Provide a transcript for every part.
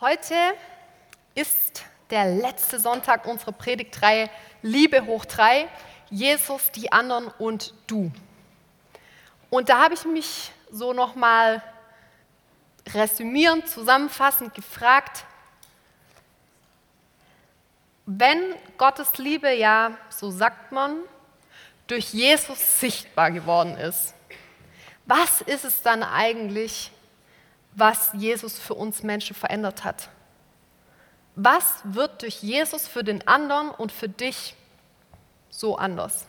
Heute ist der letzte Sonntag unserer Predigtreihe Liebe hoch drei, Jesus, die anderen und du. Und da habe ich mich so nochmal resümierend, zusammenfassend gefragt, wenn Gottes Liebe ja, so sagt man, durch Jesus sichtbar geworden ist, was ist es dann eigentlich, was Jesus für uns Menschen verändert hat. Was wird durch Jesus für den anderen und für dich so anders?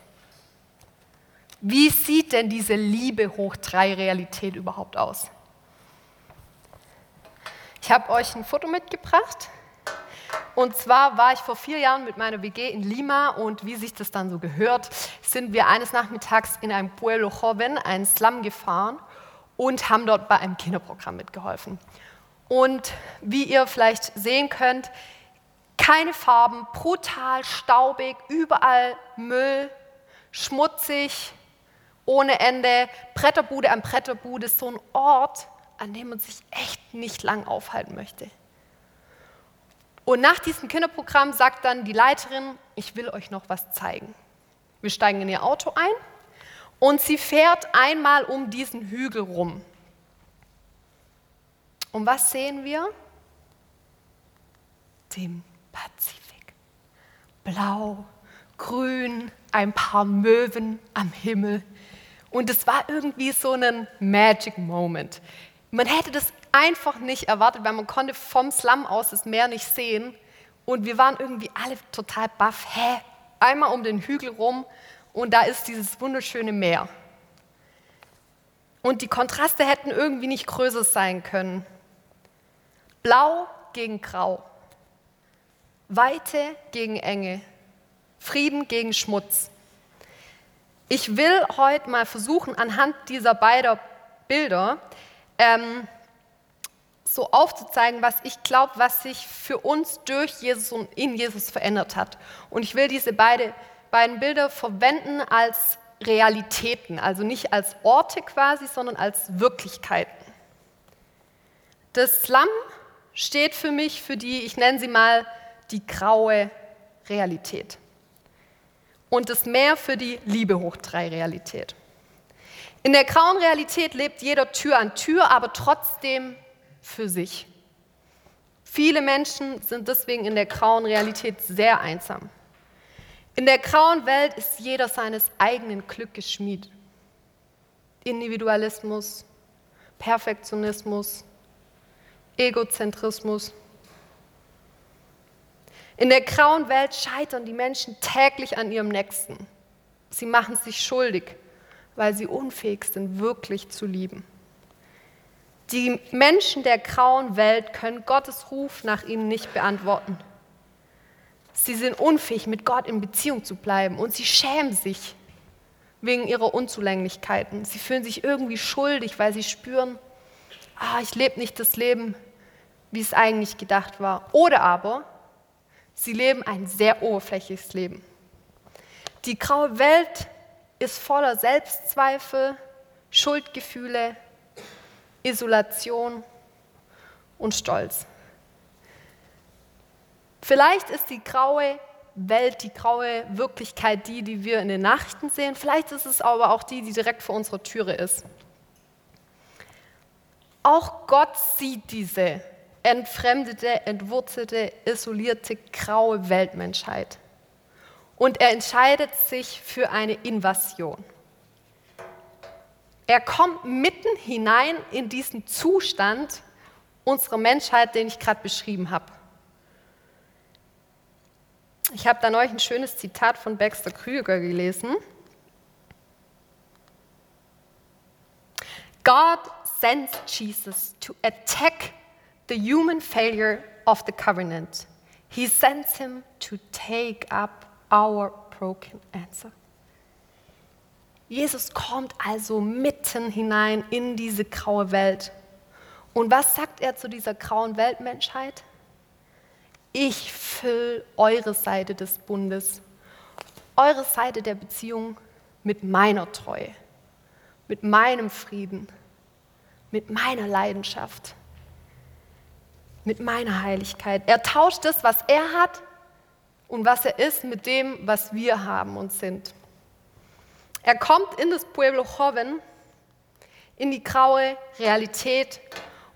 Wie sieht denn diese Liebe hoch drei Realität überhaupt aus? Ich habe euch ein Foto mitgebracht. Und zwar war ich vor vier Jahren mit meiner WG in Lima und wie sich das dann so gehört, sind wir eines Nachmittags in ein Pueblo Joven, ein Slum gefahren und haben dort bei einem Kinderprogramm mitgeholfen. Und wie ihr vielleicht sehen könnt, keine Farben, brutal staubig, überall Müll, schmutzig, ohne Ende, Bretterbude an Bretterbude, so ein Ort, an dem man sich echt nicht lang aufhalten möchte. Und nach diesem Kinderprogramm sagt dann die Leiterin, ich will euch noch was zeigen. Wir steigen in ihr Auto ein und sie fährt einmal um diesen Hügel rum. Und was sehen wir? Den Pazifik. Blau, grün, ein paar Möwen am Himmel. Und es war irgendwie so ein Magic Moment. Man hätte das einfach nicht erwartet, weil man konnte vom Slum aus das Meer nicht sehen. Und wir waren irgendwie alle total baff. Hä? Einmal um den Hügel rum und da ist dieses wunderschöne Meer. Und die Kontraste hätten irgendwie nicht größer sein können. Blau gegen Grau, Weite gegen Enge, Frieden gegen Schmutz. Ich will heute mal versuchen, anhand dieser beiden Bilder ähm, so aufzuzeigen, was ich glaube, was sich für uns durch Jesus und in Jesus verändert hat. Und ich will diese beide, beiden Bilder verwenden als Realitäten, also nicht als Orte quasi, sondern als Wirklichkeiten. Das Slum steht für mich für die, ich nenne sie mal, die graue Realität. Und das Meer für die Liebe hoch drei Realität. In der grauen Realität lebt jeder Tür an Tür, aber trotzdem für sich. Viele Menschen sind deswegen in der grauen Realität sehr einsam. In der grauen Welt ist jeder seines eigenen Glückes Schmied. Individualismus, Perfektionismus, Egozentrismus. In der grauen Welt scheitern die Menschen täglich an ihrem Nächsten. Sie machen sich schuldig, weil sie unfähig sind, wirklich zu lieben. Die Menschen der grauen Welt können Gottes Ruf nach ihnen nicht beantworten. Sie sind unfähig, mit Gott in Beziehung zu bleiben und sie schämen sich wegen ihrer Unzulänglichkeiten. Sie fühlen sich irgendwie schuldig, weil sie spüren, ah, ich lebe nicht das Leben, wie es eigentlich gedacht war. Oder aber sie leben ein sehr oberflächliches Leben. Die graue Welt ist voller Selbstzweifel, Schuldgefühle, Isolation und Stolz. Vielleicht ist die graue Welt, die graue Wirklichkeit die, die wir in den Nachrichten sehen. Vielleicht ist es aber auch die, die direkt vor unserer Türe ist. Auch Gott sieht diese entfremdete, entwurzelte, isolierte, graue Weltmenschheit. Und er entscheidet sich für eine Invasion. Er kommt mitten hinein in diesen Zustand unserer Menschheit, den ich gerade beschrieben habe. Ich habe da neulich ein schönes Zitat von Baxter Krüger gelesen. God sends Jesus to attack the human failure of the covenant. He sends him to take up our broken answer. Jesus kommt also mitten hinein in diese graue Welt. Und was sagt er zu dieser grauen Weltmenschheit? Ich fülle eure Seite des Bundes, eure Seite der Beziehung mit meiner Treue, mit meinem Frieden, mit meiner Leidenschaft mit meiner Heiligkeit. Er tauscht das, was er hat und was er ist, mit dem, was wir haben und sind. Er kommt in das Pueblo Joven, in die graue Realität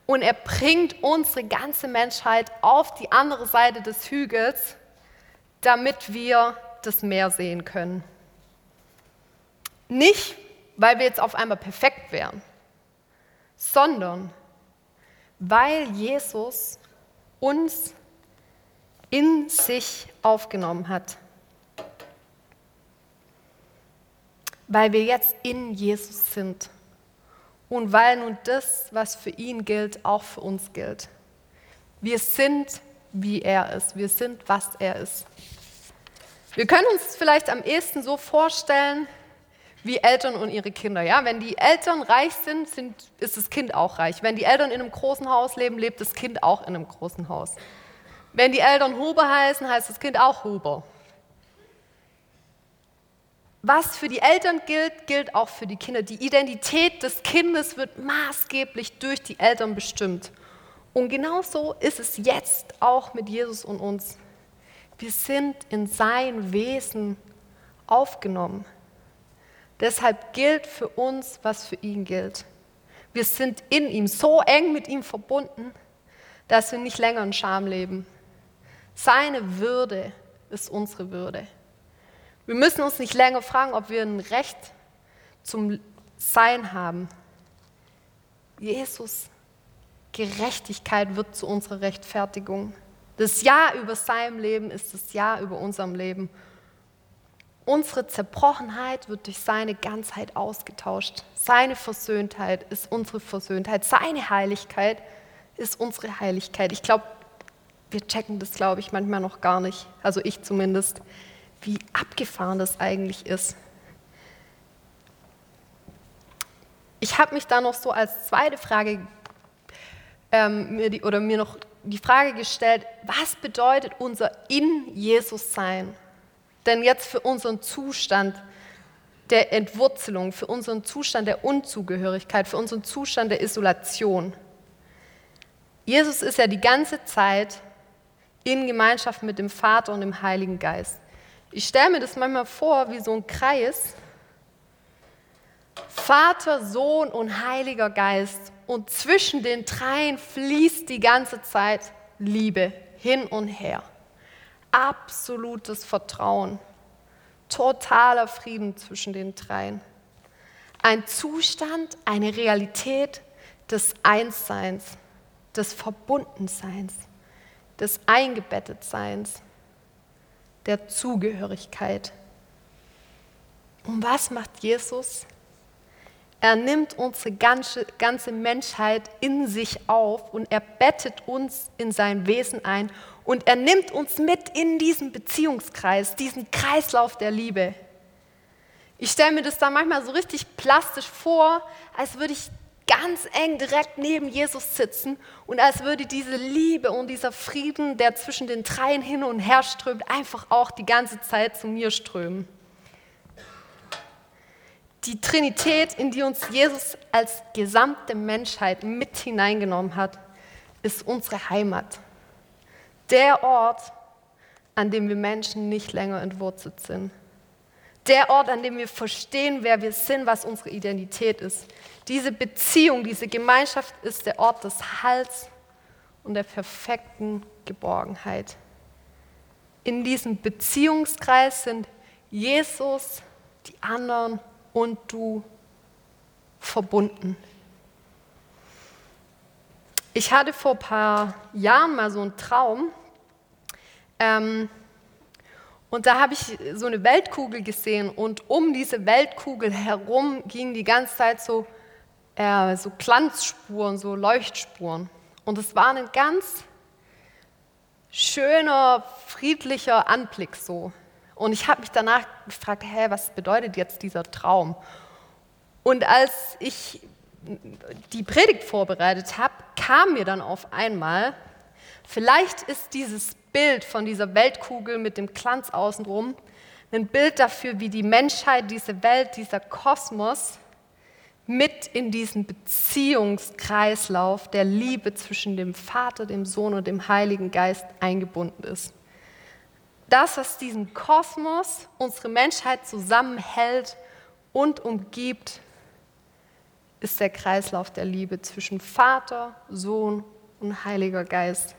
und er bringt unsere ganze Menschheit auf die andere Seite des Hügels, damit wir das Meer sehen können. Nicht, weil wir jetzt auf einmal perfekt wären, sondern weil Jesus uns in sich aufgenommen hat. Weil wir jetzt in Jesus sind. Und weil nun das, was für ihn gilt, auch für uns gilt. Wir sind, wie er ist. Wir sind, was er ist. Wir können uns vielleicht am ehesten so vorstellen, wie Eltern und ihre Kinder. Ja? Wenn die Eltern reich sind, sind, ist das Kind auch reich. Wenn die Eltern in einem großen Haus leben, lebt das Kind auch in einem großen Haus. Wenn die Eltern Huber heißen, heißt das Kind auch Huber. Was für die Eltern gilt, gilt auch für die Kinder. Die Identität des Kindes wird maßgeblich durch die Eltern bestimmt. Und genauso ist es jetzt auch mit Jesus und uns. Wir sind in sein Wesen aufgenommen. Deshalb gilt für uns, was für ihn gilt. Wir sind in ihm so eng mit ihm verbunden, dass wir nicht länger in Scham leben. Seine Würde ist unsere Würde. Wir müssen uns nicht länger fragen, ob wir ein Recht zum Sein haben. Jesus, Gerechtigkeit wird zu unserer Rechtfertigung. Das Ja über seinem Leben ist das Ja über unserem Leben. Unsere Zerbrochenheit wird durch seine Ganzheit ausgetauscht. Seine Versöhntheit ist unsere Versöhntheit. Seine Heiligkeit ist unsere Heiligkeit. Ich glaube, wir checken das, glaube ich, manchmal noch gar nicht. Also ich zumindest, wie abgefahren das eigentlich ist. Ich habe mich da noch so als zweite Frage ähm, mir die, oder mir noch die Frage gestellt, was bedeutet unser in Jesus sein? Denn jetzt für unseren Zustand der Entwurzelung, für unseren Zustand der Unzugehörigkeit, für unseren Zustand der Isolation. Jesus ist ja die ganze Zeit in Gemeinschaft mit dem Vater und dem Heiligen Geist. Ich stelle mir das manchmal vor wie so ein Kreis. Vater, Sohn und Heiliger Geist. Und zwischen den dreien fließt die ganze Zeit Liebe hin und her absolutes Vertrauen, totaler Frieden zwischen den dreien. Ein Zustand, eine Realität des Einsseins, des Verbundenseins, des Eingebettetseins, der Zugehörigkeit. Und was macht Jesus? Er nimmt unsere ganze, ganze Menschheit in sich auf und er bettet uns in sein Wesen ein und er nimmt uns mit in diesen Beziehungskreis, diesen Kreislauf der Liebe. Ich stelle mir das da manchmal so richtig plastisch vor, als würde ich ganz eng direkt neben Jesus sitzen und als würde diese Liebe und dieser Frieden, der zwischen den dreien hin und her strömt, einfach auch die ganze Zeit zu mir strömen. Die Trinität, in die uns Jesus als gesamte Menschheit mit hineingenommen hat, ist unsere Heimat der Ort, an dem wir Menschen nicht länger entwurzelt sind. Der Ort, an dem wir verstehen, wer wir sind, was unsere Identität ist. Diese Beziehung, diese Gemeinschaft ist der Ort des Heils und der perfekten Geborgenheit. In diesem Beziehungskreis sind Jesus, die anderen und du verbunden. Ich hatte vor ein paar Jahren mal so einen Traum, ähm, und da habe ich so eine Weltkugel gesehen und um diese Weltkugel herum gingen die ganze Zeit so, äh, so Glanzspuren, so Leuchtspuren. Und es war ein ganz schöner, friedlicher Anblick so. Und ich habe mich danach gefragt, hä, was bedeutet jetzt dieser Traum? Und als ich die Predigt vorbereitet habe, kam mir dann auf einmal, vielleicht ist dieses Bild von dieser Weltkugel mit dem Glanz außenrum, ein Bild dafür, wie die Menschheit, diese Welt, dieser Kosmos mit in diesen Beziehungskreislauf der Liebe zwischen dem Vater, dem Sohn und dem Heiligen Geist eingebunden ist. Das, was diesen Kosmos, unsere Menschheit zusammenhält und umgibt, ist der Kreislauf der Liebe zwischen Vater, Sohn und Heiliger Geist.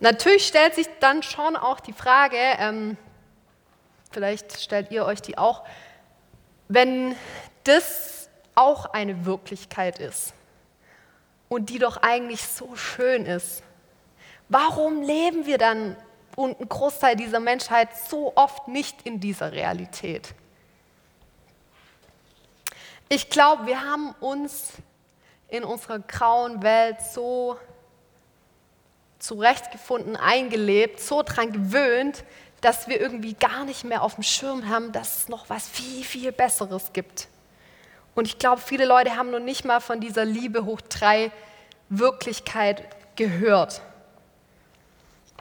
Natürlich stellt sich dann schon auch die Frage, ähm, vielleicht stellt ihr euch die auch, wenn das auch eine Wirklichkeit ist und die doch eigentlich so schön ist, warum leben wir dann und ein Großteil dieser Menschheit so oft nicht in dieser Realität? Ich glaube, wir haben uns in unserer grauen Welt so zurechtgefunden, eingelebt, so dran gewöhnt, dass wir irgendwie gar nicht mehr auf dem Schirm haben, dass es noch was viel, viel Besseres gibt. Und ich glaube, viele Leute haben noch nicht mal von dieser Liebe hoch drei Wirklichkeit gehört.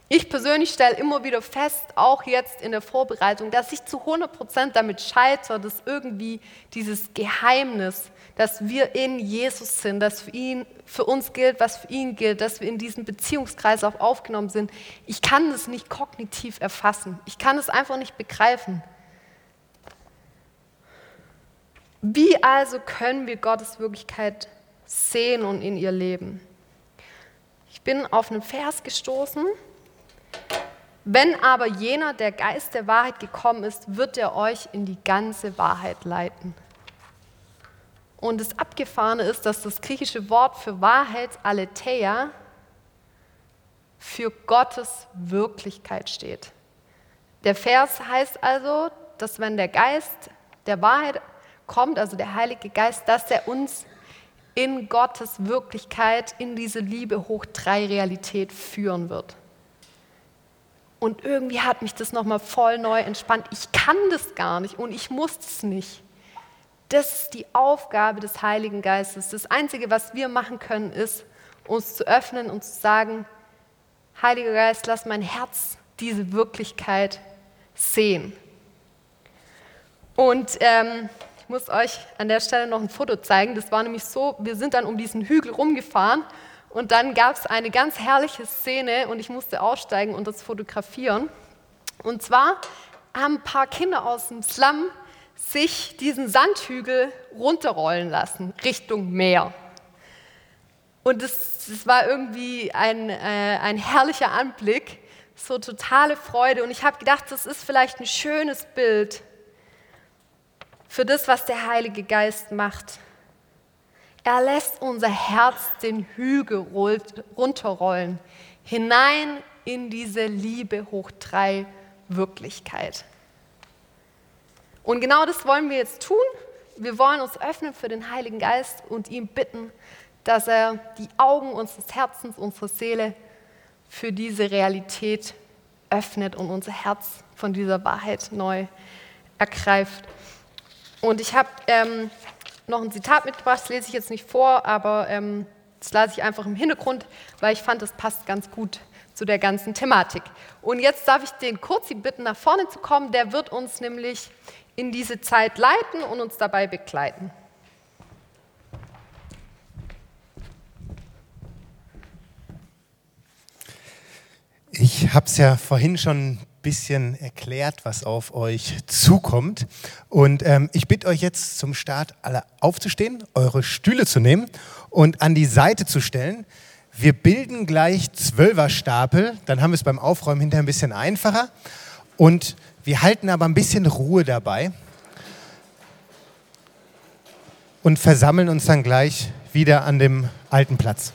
Ich persönlich stelle immer wieder fest, auch jetzt in der Vorbereitung, dass ich zu 100 Prozent damit scheitere, dass irgendwie dieses Geheimnis, dass wir in Jesus sind, dass für ihn, für uns gilt, was für ihn gilt, dass wir in diesen Beziehungskreis auch aufgenommen sind. Ich kann das nicht kognitiv erfassen. Ich kann es einfach nicht begreifen. Wie also können wir Gottes Wirklichkeit sehen und in ihr leben? Ich bin auf einen Vers gestoßen, wenn aber jener, der Geist der Wahrheit gekommen ist, wird er euch in die ganze Wahrheit leiten. Und das Abgefahrene ist, dass das griechische Wort für Wahrheit, Aletheia, für Gottes Wirklichkeit steht. Der Vers heißt also, dass wenn der Geist der Wahrheit kommt, also der Heilige Geist, dass er uns in Gottes Wirklichkeit, in diese Liebe hoch drei Realität führen wird. Und irgendwie hat mich das nochmal voll neu entspannt. Ich kann das gar nicht und ich muss es nicht. Das ist die Aufgabe des Heiligen Geistes. Das Einzige, was wir machen können, ist, uns zu öffnen und zu sagen, Heiliger Geist, lass mein Herz diese Wirklichkeit sehen. Und ähm, ich muss euch an der Stelle noch ein Foto zeigen. Das war nämlich so, wir sind dann um diesen Hügel rumgefahren und dann gab es eine ganz herrliche Szene und ich musste aussteigen und das fotografieren. Und zwar haben ein paar Kinder aus dem Slum sich diesen Sandhügel runterrollen lassen Richtung Meer. Und das, das war irgendwie ein, äh, ein herrlicher Anblick, so totale Freude. Und ich habe gedacht, das ist vielleicht ein schönes Bild für das, was der Heilige Geist macht. Er lässt unser Herz den Hügel runterrollen, hinein in diese Liebe hoch drei Wirklichkeit. Und genau das wollen wir jetzt tun. Wir wollen uns öffnen für den Heiligen Geist und ihm bitten, dass er die Augen unseres Herzens, unserer Seele für diese Realität öffnet und unser Herz von dieser Wahrheit neu ergreift. Und ich habe ähm, noch ein Zitat mitgebracht, das lese ich jetzt nicht vor, aber ähm, das lasse ich einfach im Hintergrund, weil ich fand, das passt ganz gut zu der ganzen Thematik. Und jetzt darf ich den Kurzi bitten, nach vorne zu kommen. Der wird uns nämlich in diese Zeit leiten und uns dabei begleiten. Ich habe es ja vorhin schon bisschen erklärt, was auf euch zukommt. Und ähm, ich bitte euch jetzt zum Start alle aufzustehen, eure Stühle zu nehmen und an die Seite zu stellen. Wir bilden gleich Zwölferstapel, dann haben wir es beim Aufräumen hinterher ein bisschen einfacher. Und wir halten aber ein bisschen Ruhe dabei und versammeln uns dann gleich wieder an dem alten Platz.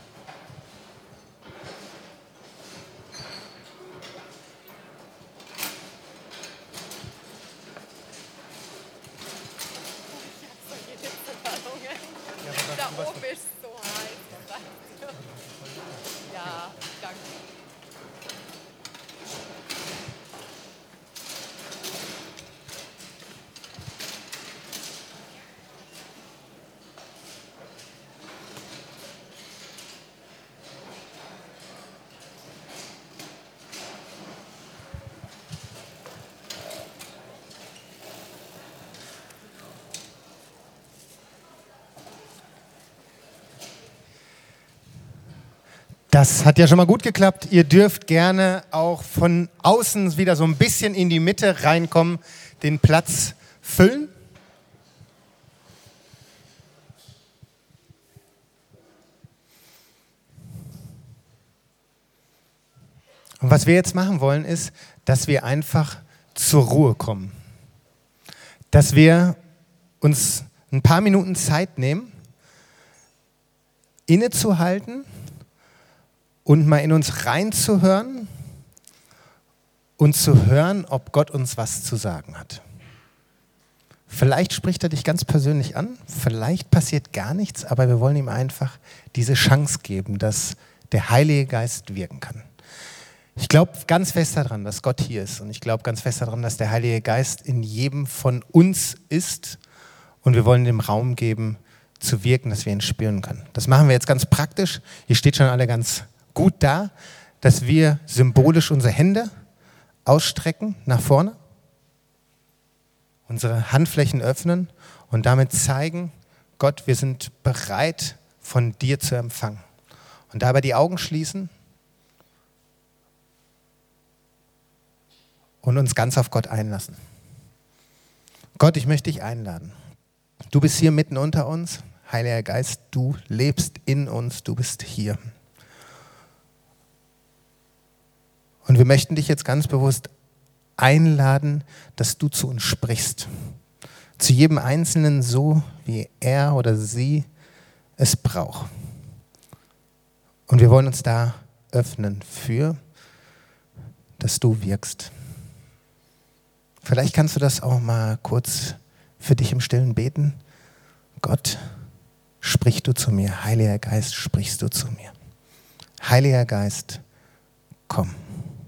Over Das hat ja schon mal gut geklappt. Ihr dürft gerne auch von außen wieder so ein bisschen in die Mitte reinkommen, den Platz füllen. Und was wir jetzt machen wollen, ist, dass wir einfach zur Ruhe kommen. Dass wir uns ein paar Minuten Zeit nehmen, innezuhalten und mal in uns reinzuhören und zu hören, ob Gott uns was zu sagen hat. Vielleicht spricht er dich ganz persönlich an, vielleicht passiert gar nichts, aber wir wollen ihm einfach diese Chance geben, dass der Heilige Geist wirken kann. Ich glaube ganz fest daran, dass Gott hier ist und ich glaube ganz fest daran, dass der Heilige Geist in jedem von uns ist und wir wollen dem Raum geben, zu wirken, dass wir ihn spüren können. Das machen wir jetzt ganz praktisch. Ihr steht schon alle ganz gut da, dass wir symbolisch unsere Hände ausstrecken nach vorne, unsere Handflächen öffnen und damit zeigen, Gott, wir sind bereit, von dir zu empfangen. Und dabei die Augen schließen und uns ganz auf Gott einlassen. Gott, ich möchte dich einladen. Du bist hier mitten unter uns. Heiliger Geist, du lebst in uns, du bist hier. Und wir möchten dich jetzt ganz bewusst einladen, dass du zu uns sprichst. Zu jedem Einzelnen so, wie er oder sie es braucht. Und wir wollen uns da öffnen für, dass du wirkst. Vielleicht kannst du das auch mal kurz für dich im Stillen beten. Gott, sprich du zu mir. Heiliger Geist, sprichst du zu mir. Heiliger Geist,